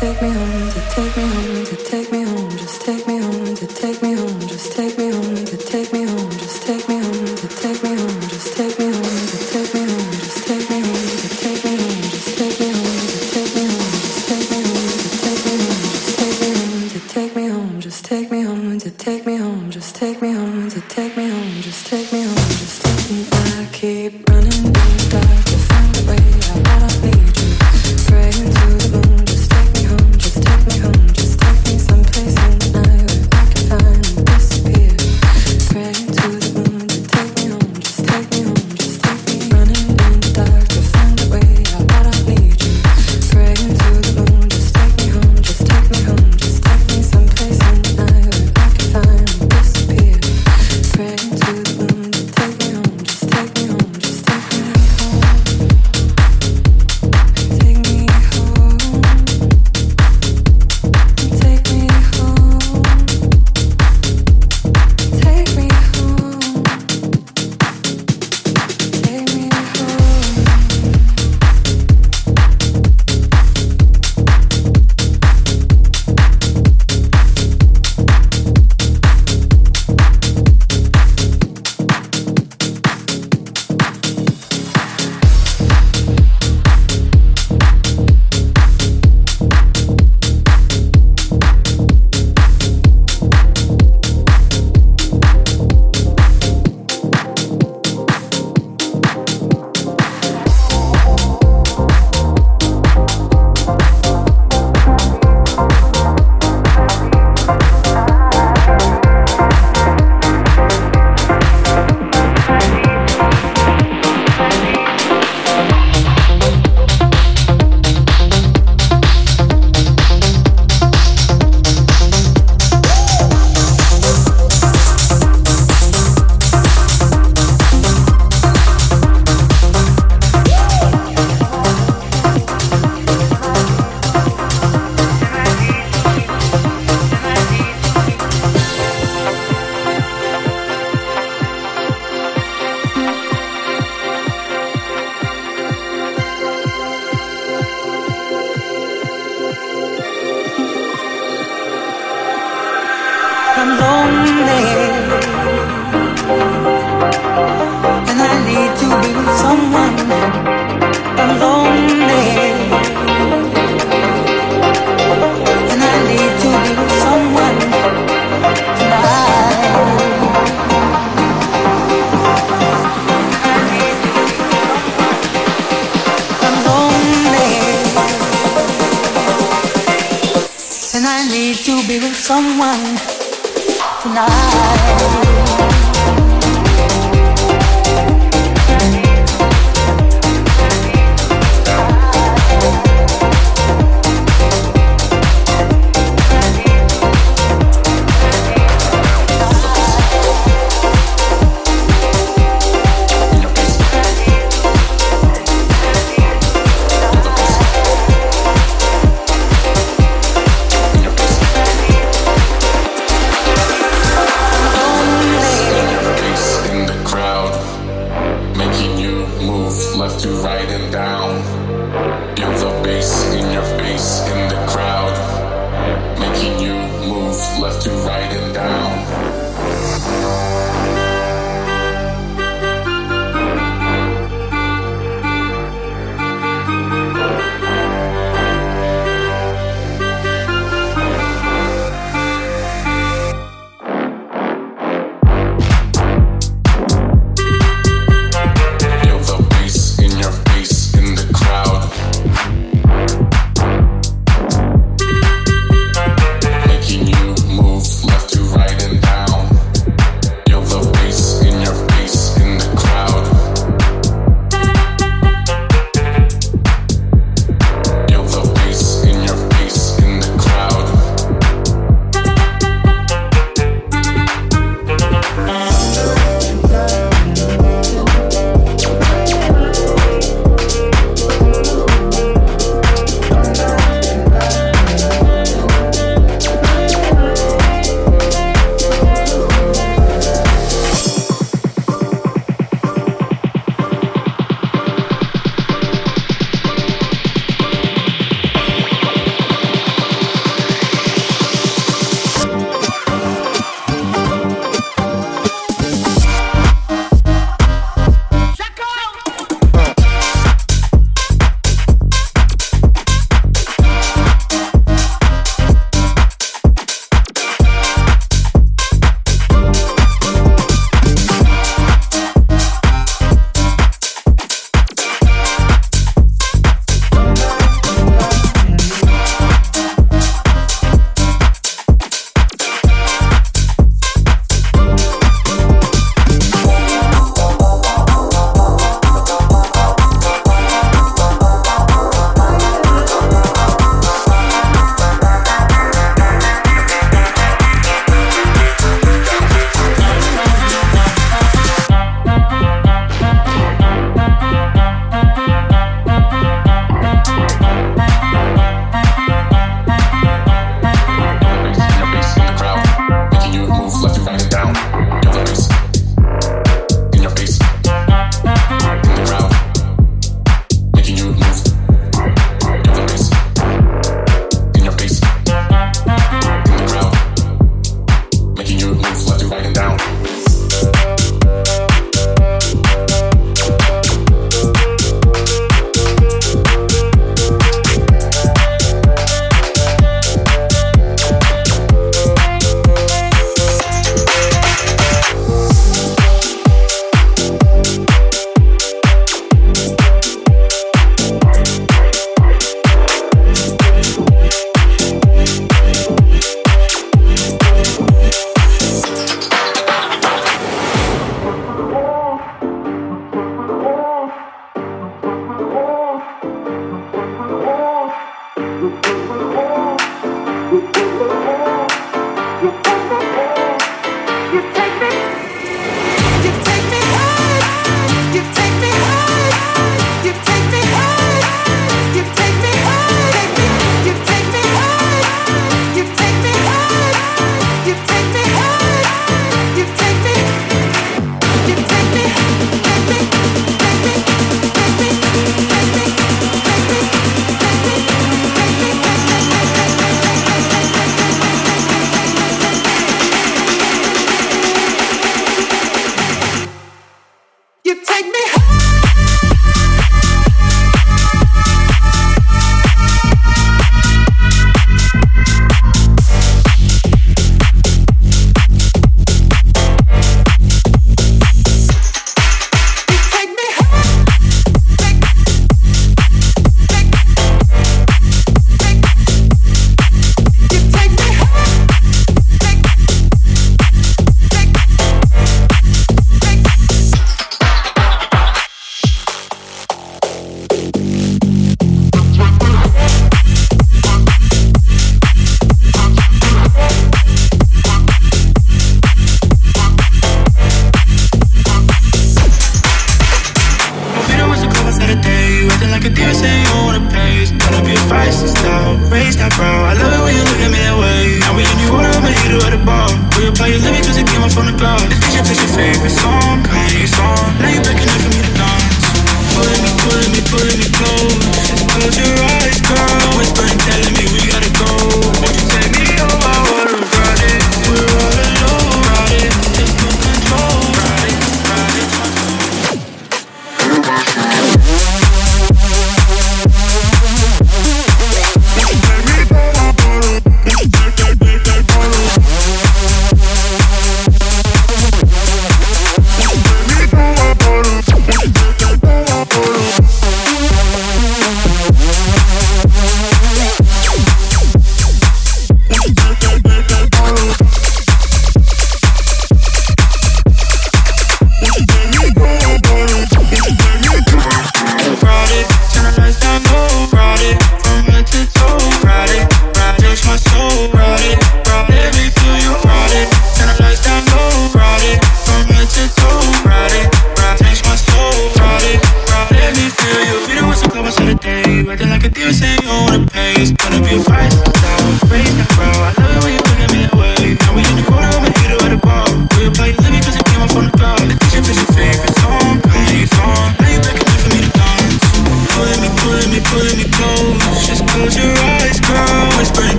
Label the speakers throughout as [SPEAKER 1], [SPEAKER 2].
[SPEAKER 1] take me home, to take me home,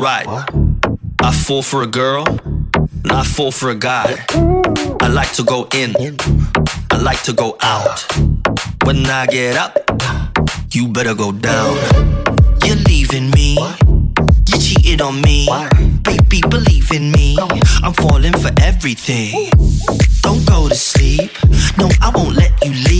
[SPEAKER 2] right. I fall for a girl, and I fall for a guy. I like to go in, I like to go out. When I get up, you better go down. You're leaving me, you cheated on me. Baby, believe in me, I'm falling for everything. Don't go to sleep, no, I won't let you leave.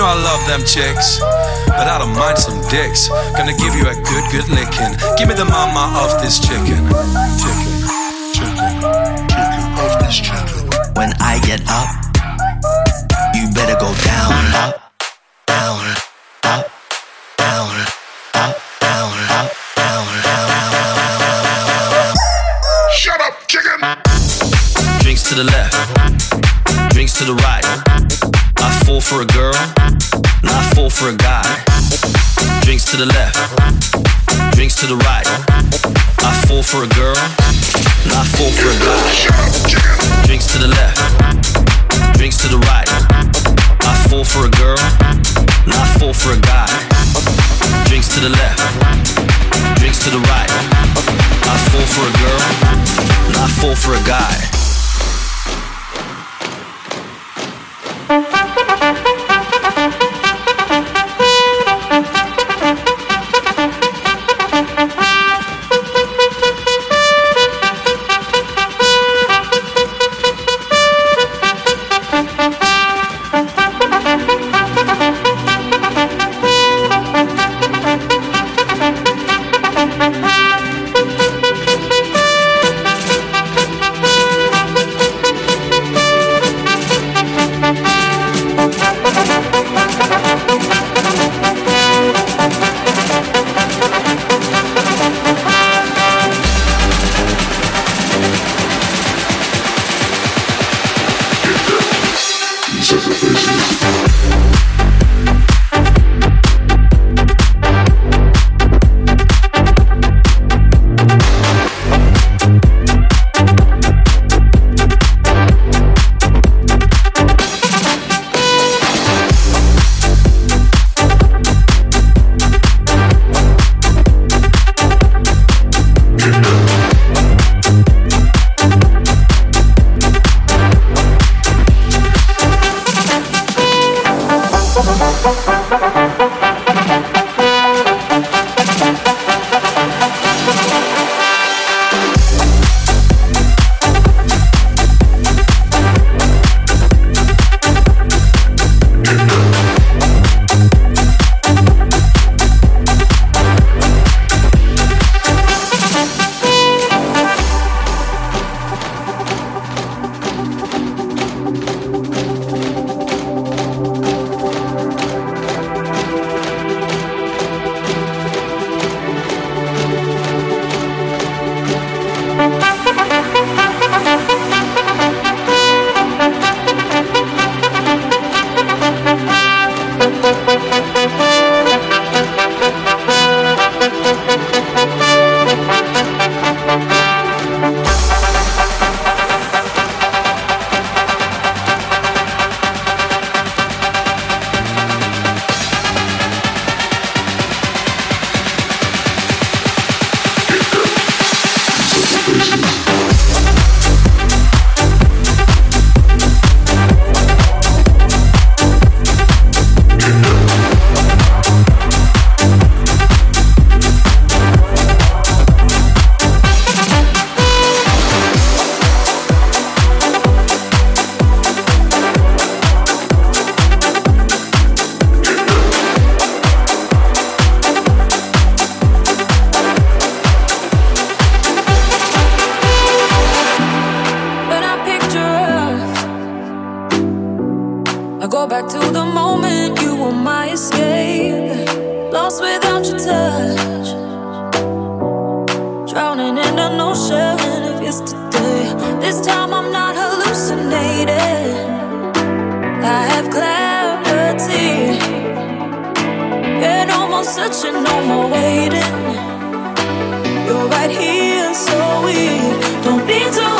[SPEAKER 3] Know I love them chicks, but I don't mind some dicks. Gonna give you a good, good licking. Give me the mama of this chicken. Chicken.
[SPEAKER 4] Chicken. Chicken off this chicken.
[SPEAKER 2] When I get up, you better go down, up, down, up, down, up, down, up, down, down, down, down, down, down, down.
[SPEAKER 4] Shut up, chicken!
[SPEAKER 2] Drinks to the left, drinks to the right. I fall for a girl, I fall for a guy. Drinks to the left, drinks to the right. I fall for a girl, I fall for a guy. Drinks to the left, drinks to the right. I fall for a girl, I fall for a guy. Drinks to the left, drinks to the right. I fall for a girl, I fall for a guy.
[SPEAKER 5] Don't need to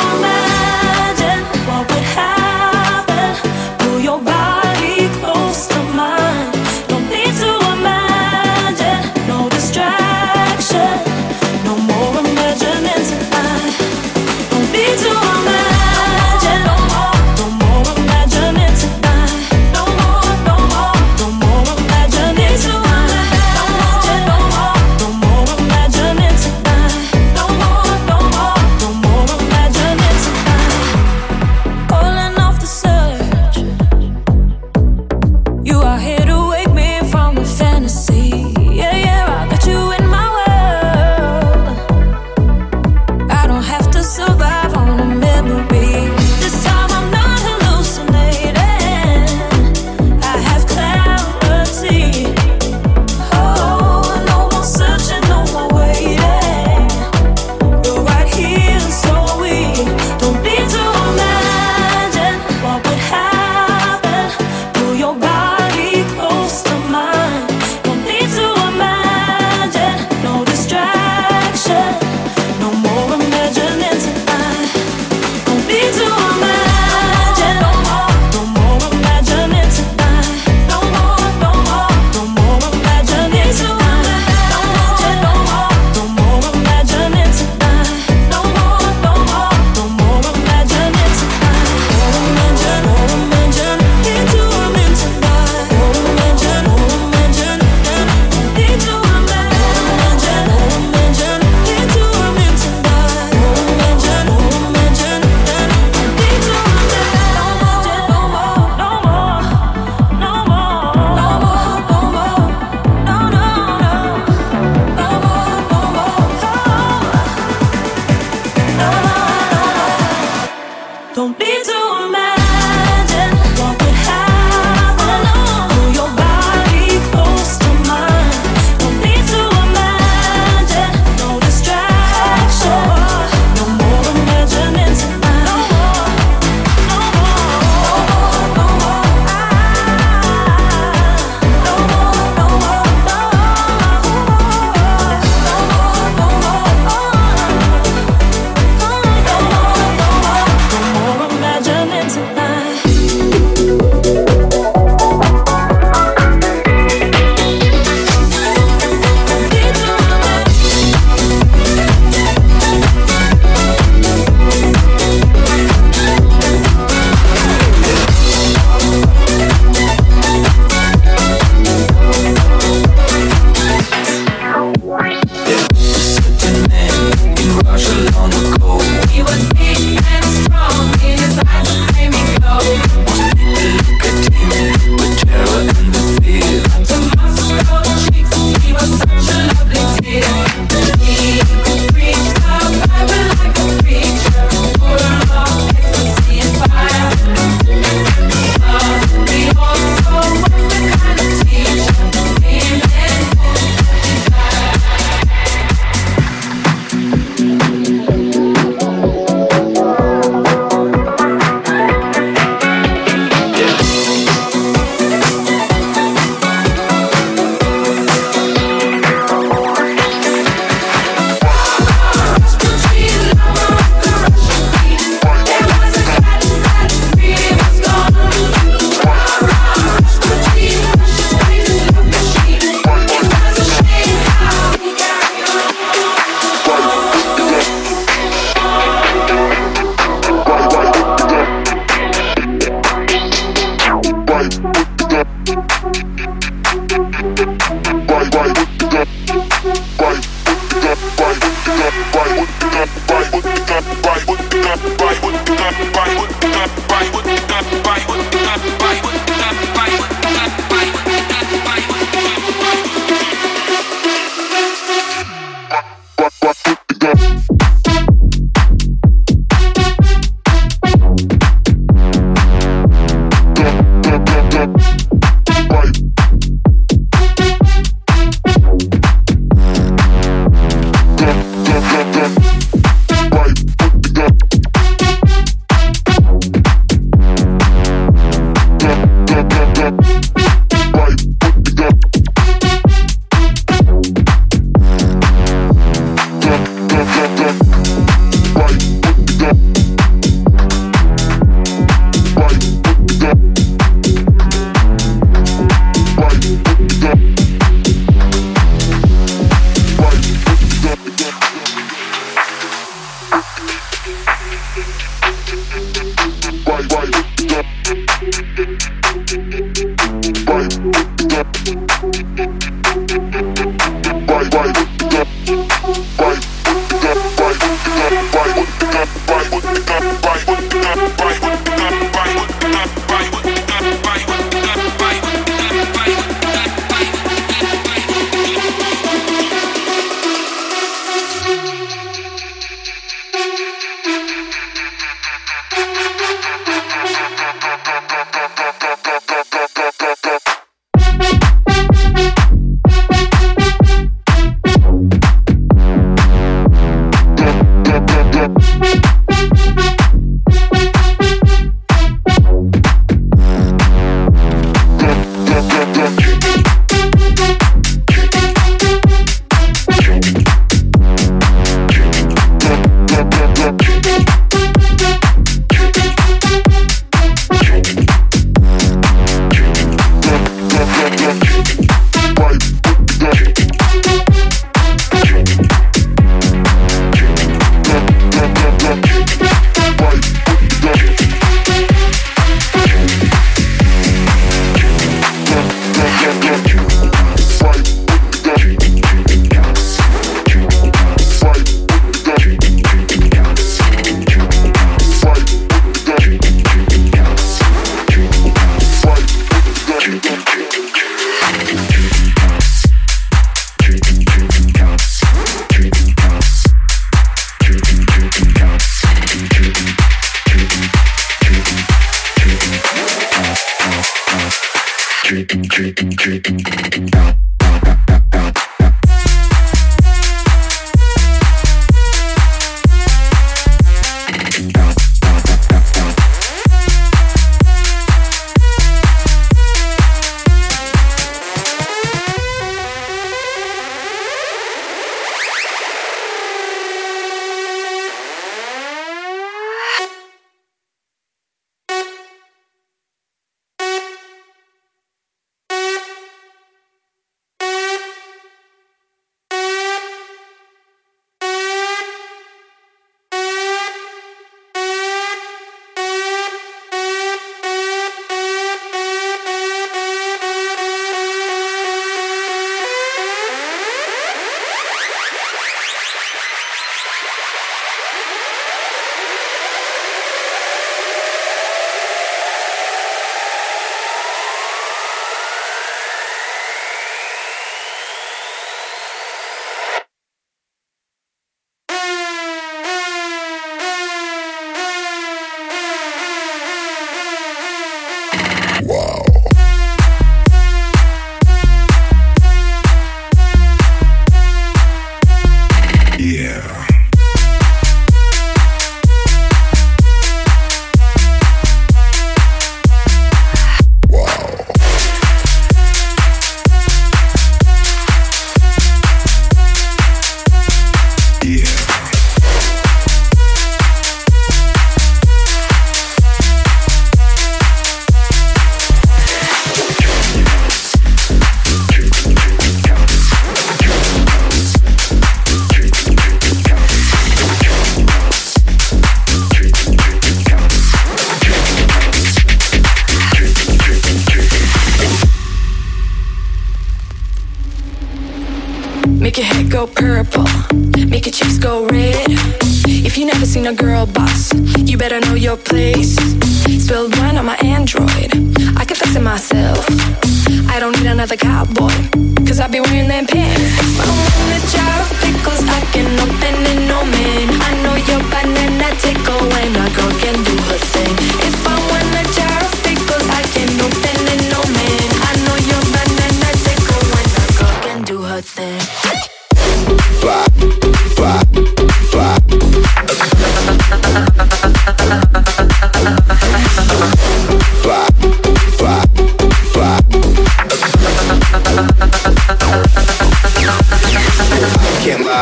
[SPEAKER 5] Duh, duh, duh. Make your head go purple, make your cheeks go red. If you never seen a girl boss, you better know your place. Spilled wine on my Android, I can fix it myself. I don't need another cowboy, cause I be wearing them pants. Found a jar of pickles I
[SPEAKER 6] can open in no man. I know your banana tickle when a girl can do her thing. If
[SPEAKER 7] I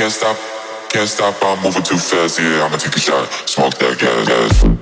[SPEAKER 7] can't stop, can't stop. I'm moving too fast. Yeah,
[SPEAKER 4] I'ma
[SPEAKER 8] take a shot. Smoke that gas. gas.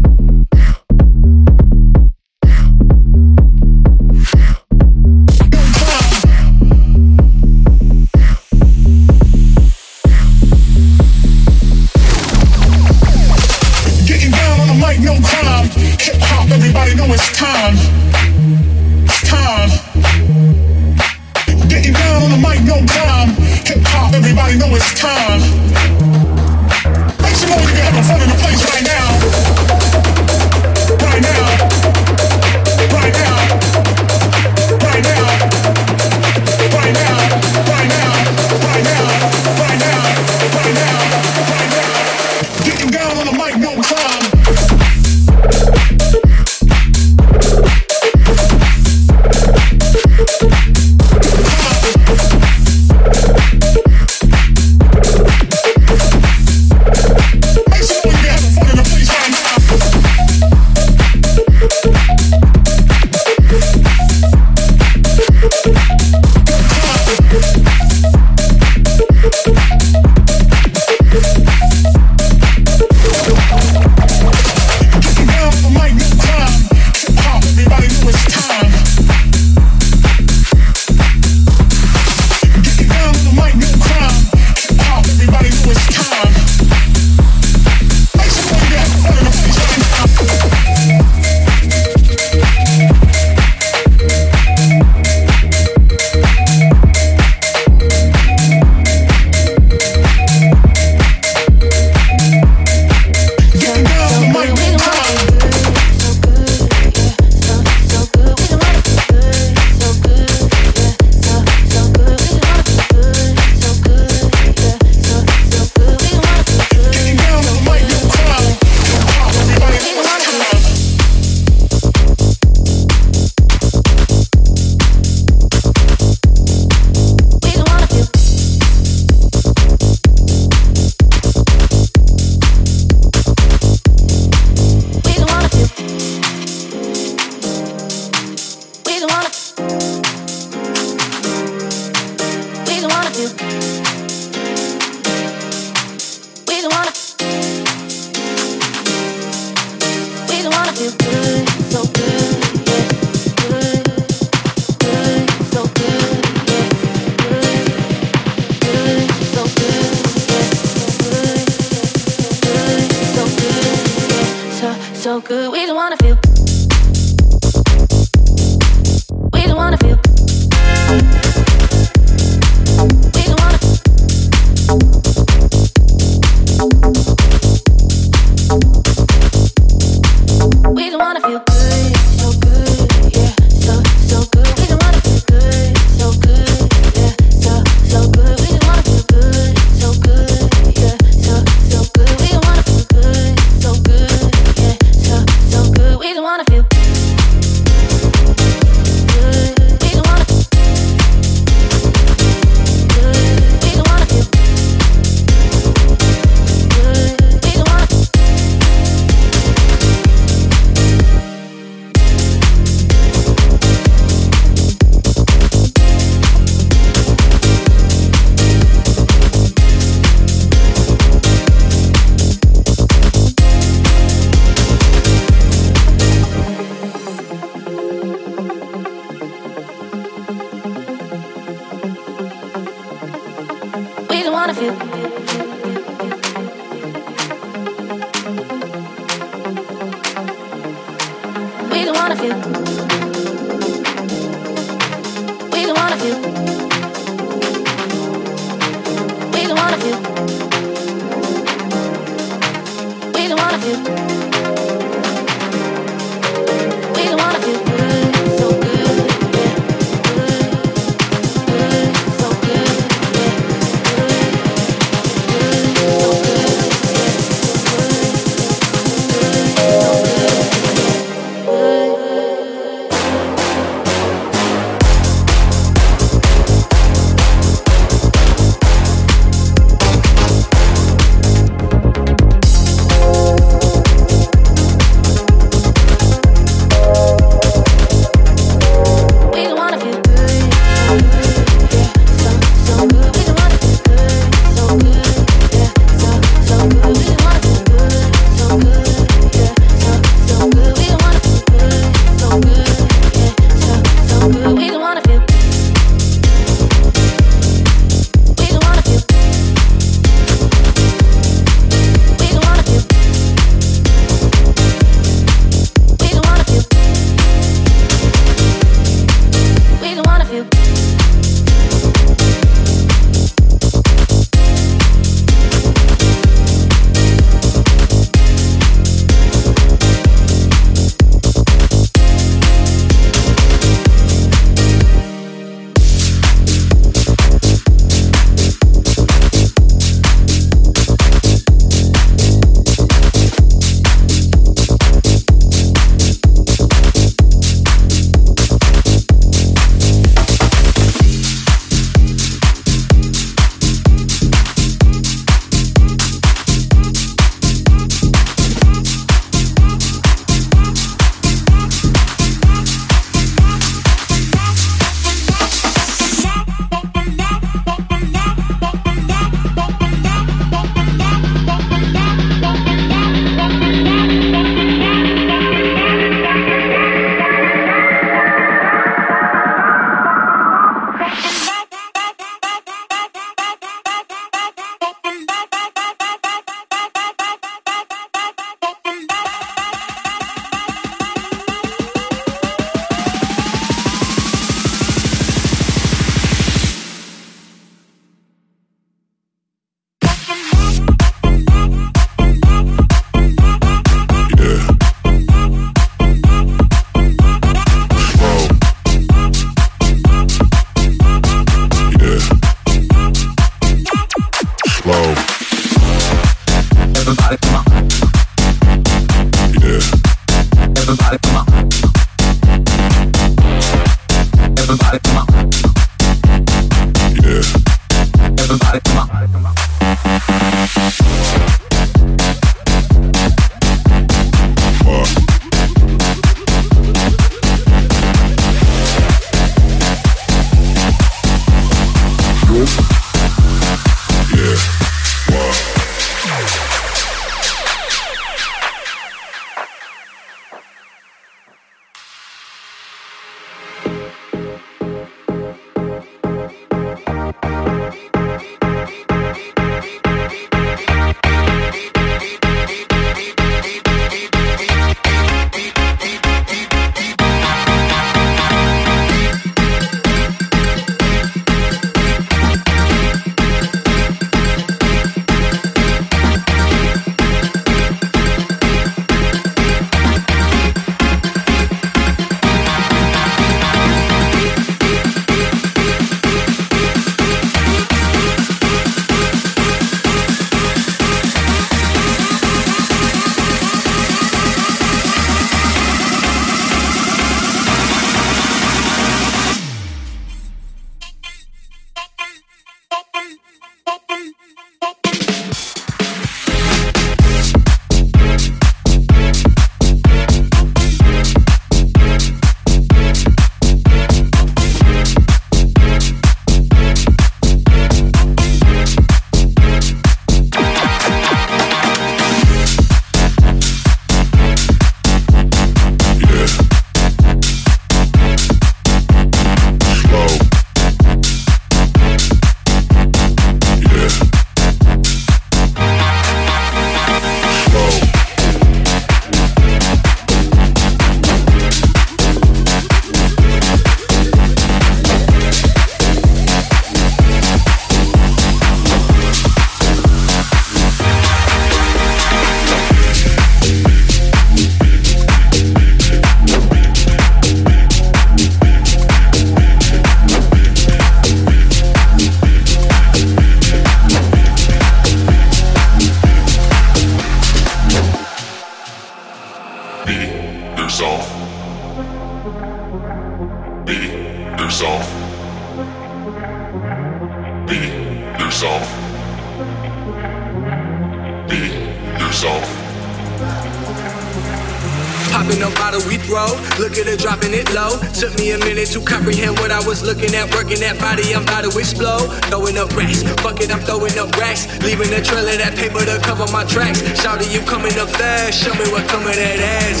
[SPEAKER 8] Throwing up racks, fuck it, I'm throwing up racks. Leaving a trail of that paper to cover my tracks. Shouting, you coming up fast, show me what coming that ass,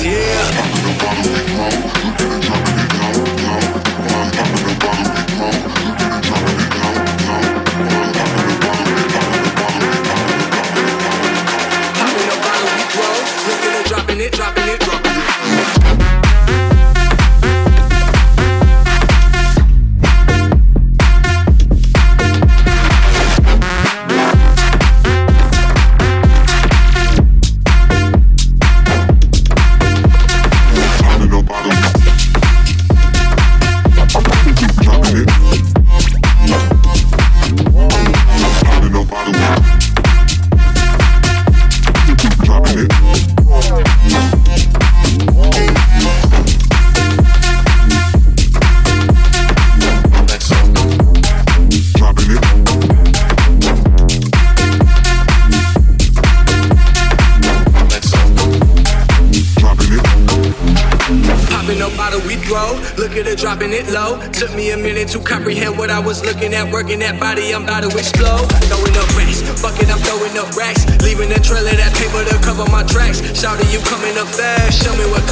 [SPEAKER 8] it, dropping it, dropping it. Was looking at. Working that body, I'm about to explode. Throwing up racks, fuck it, I'm throwing up racks. Leaving a trail of that paper to cover my tracks. Shouting, you coming up fast, show me what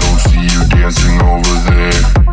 [SPEAKER 9] I
[SPEAKER 4] don't see you dancing over there.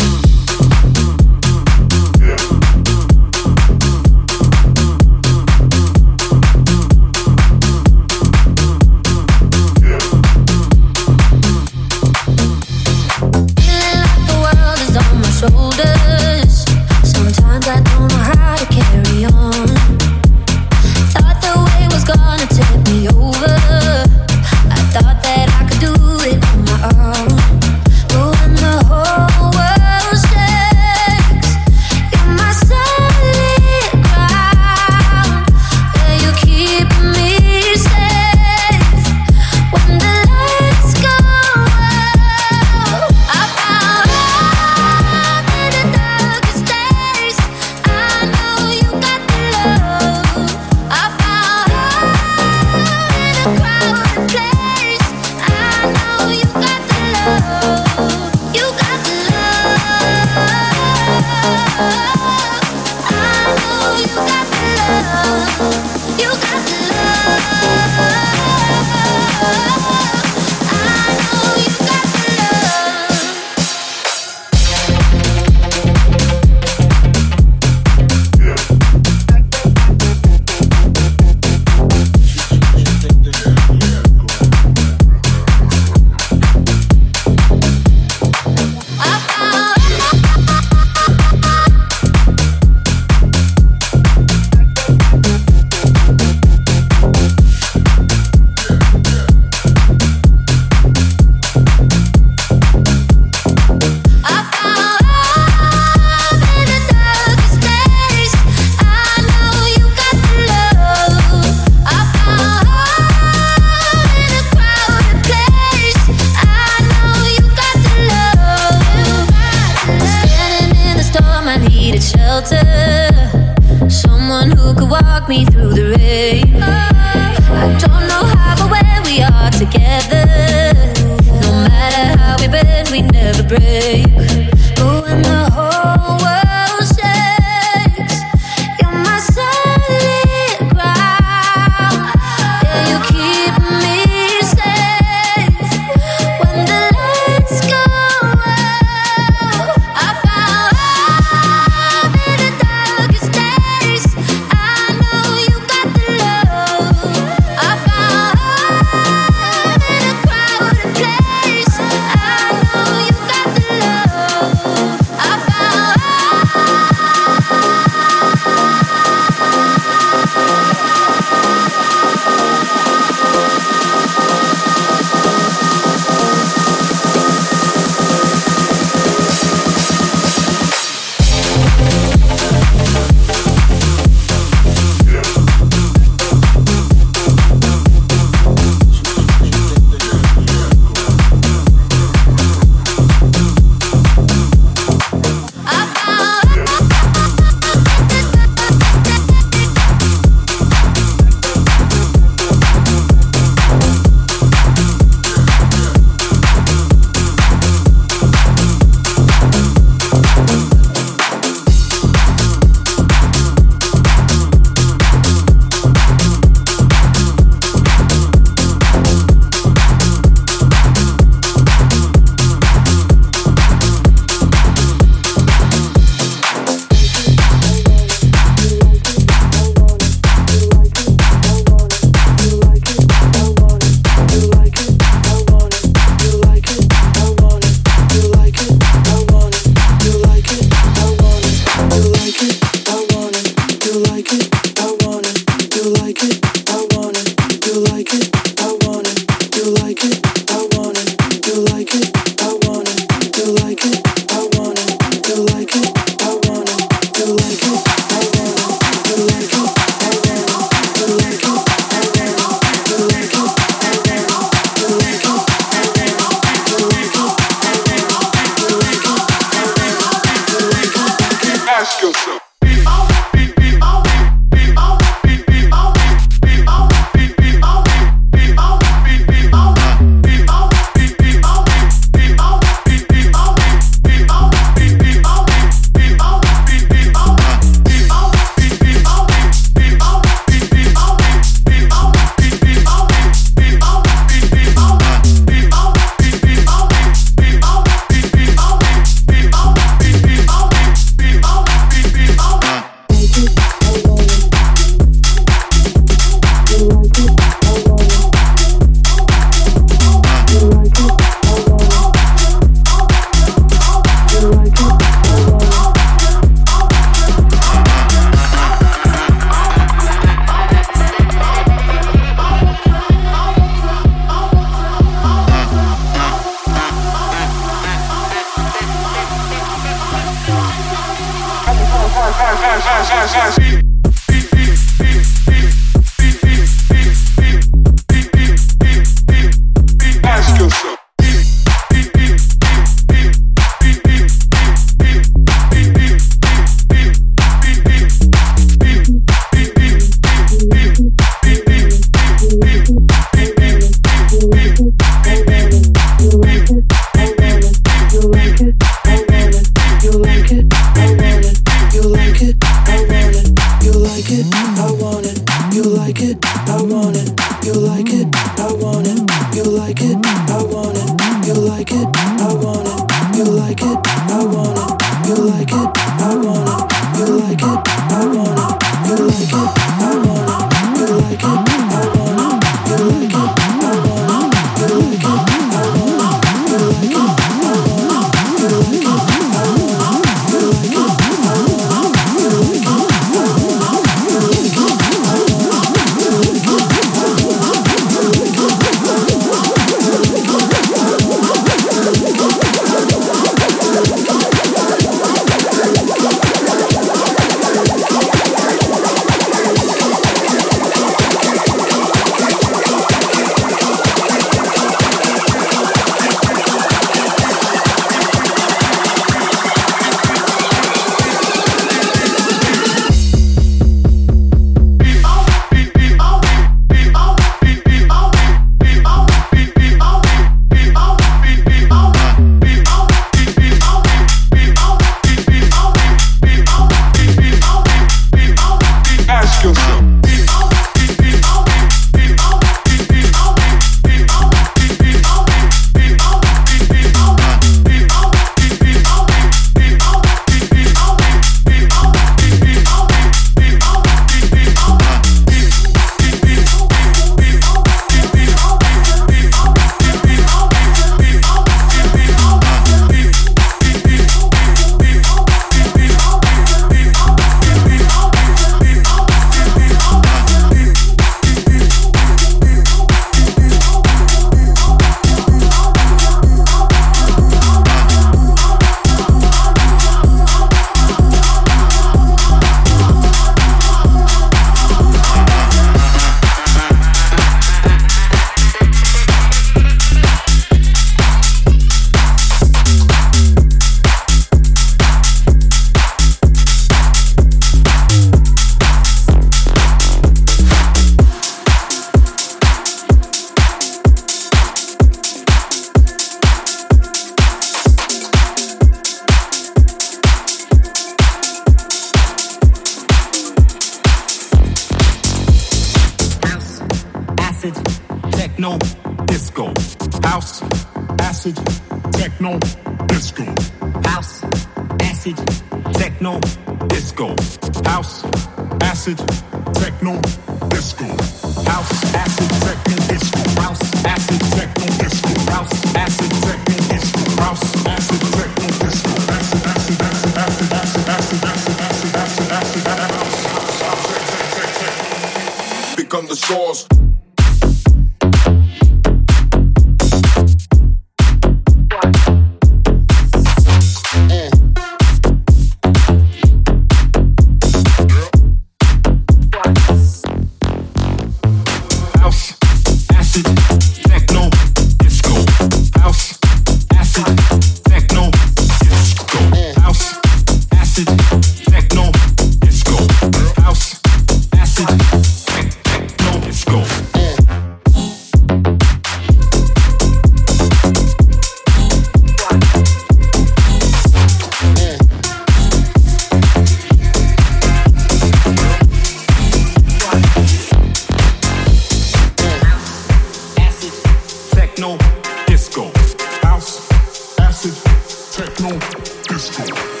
[SPEAKER 10] This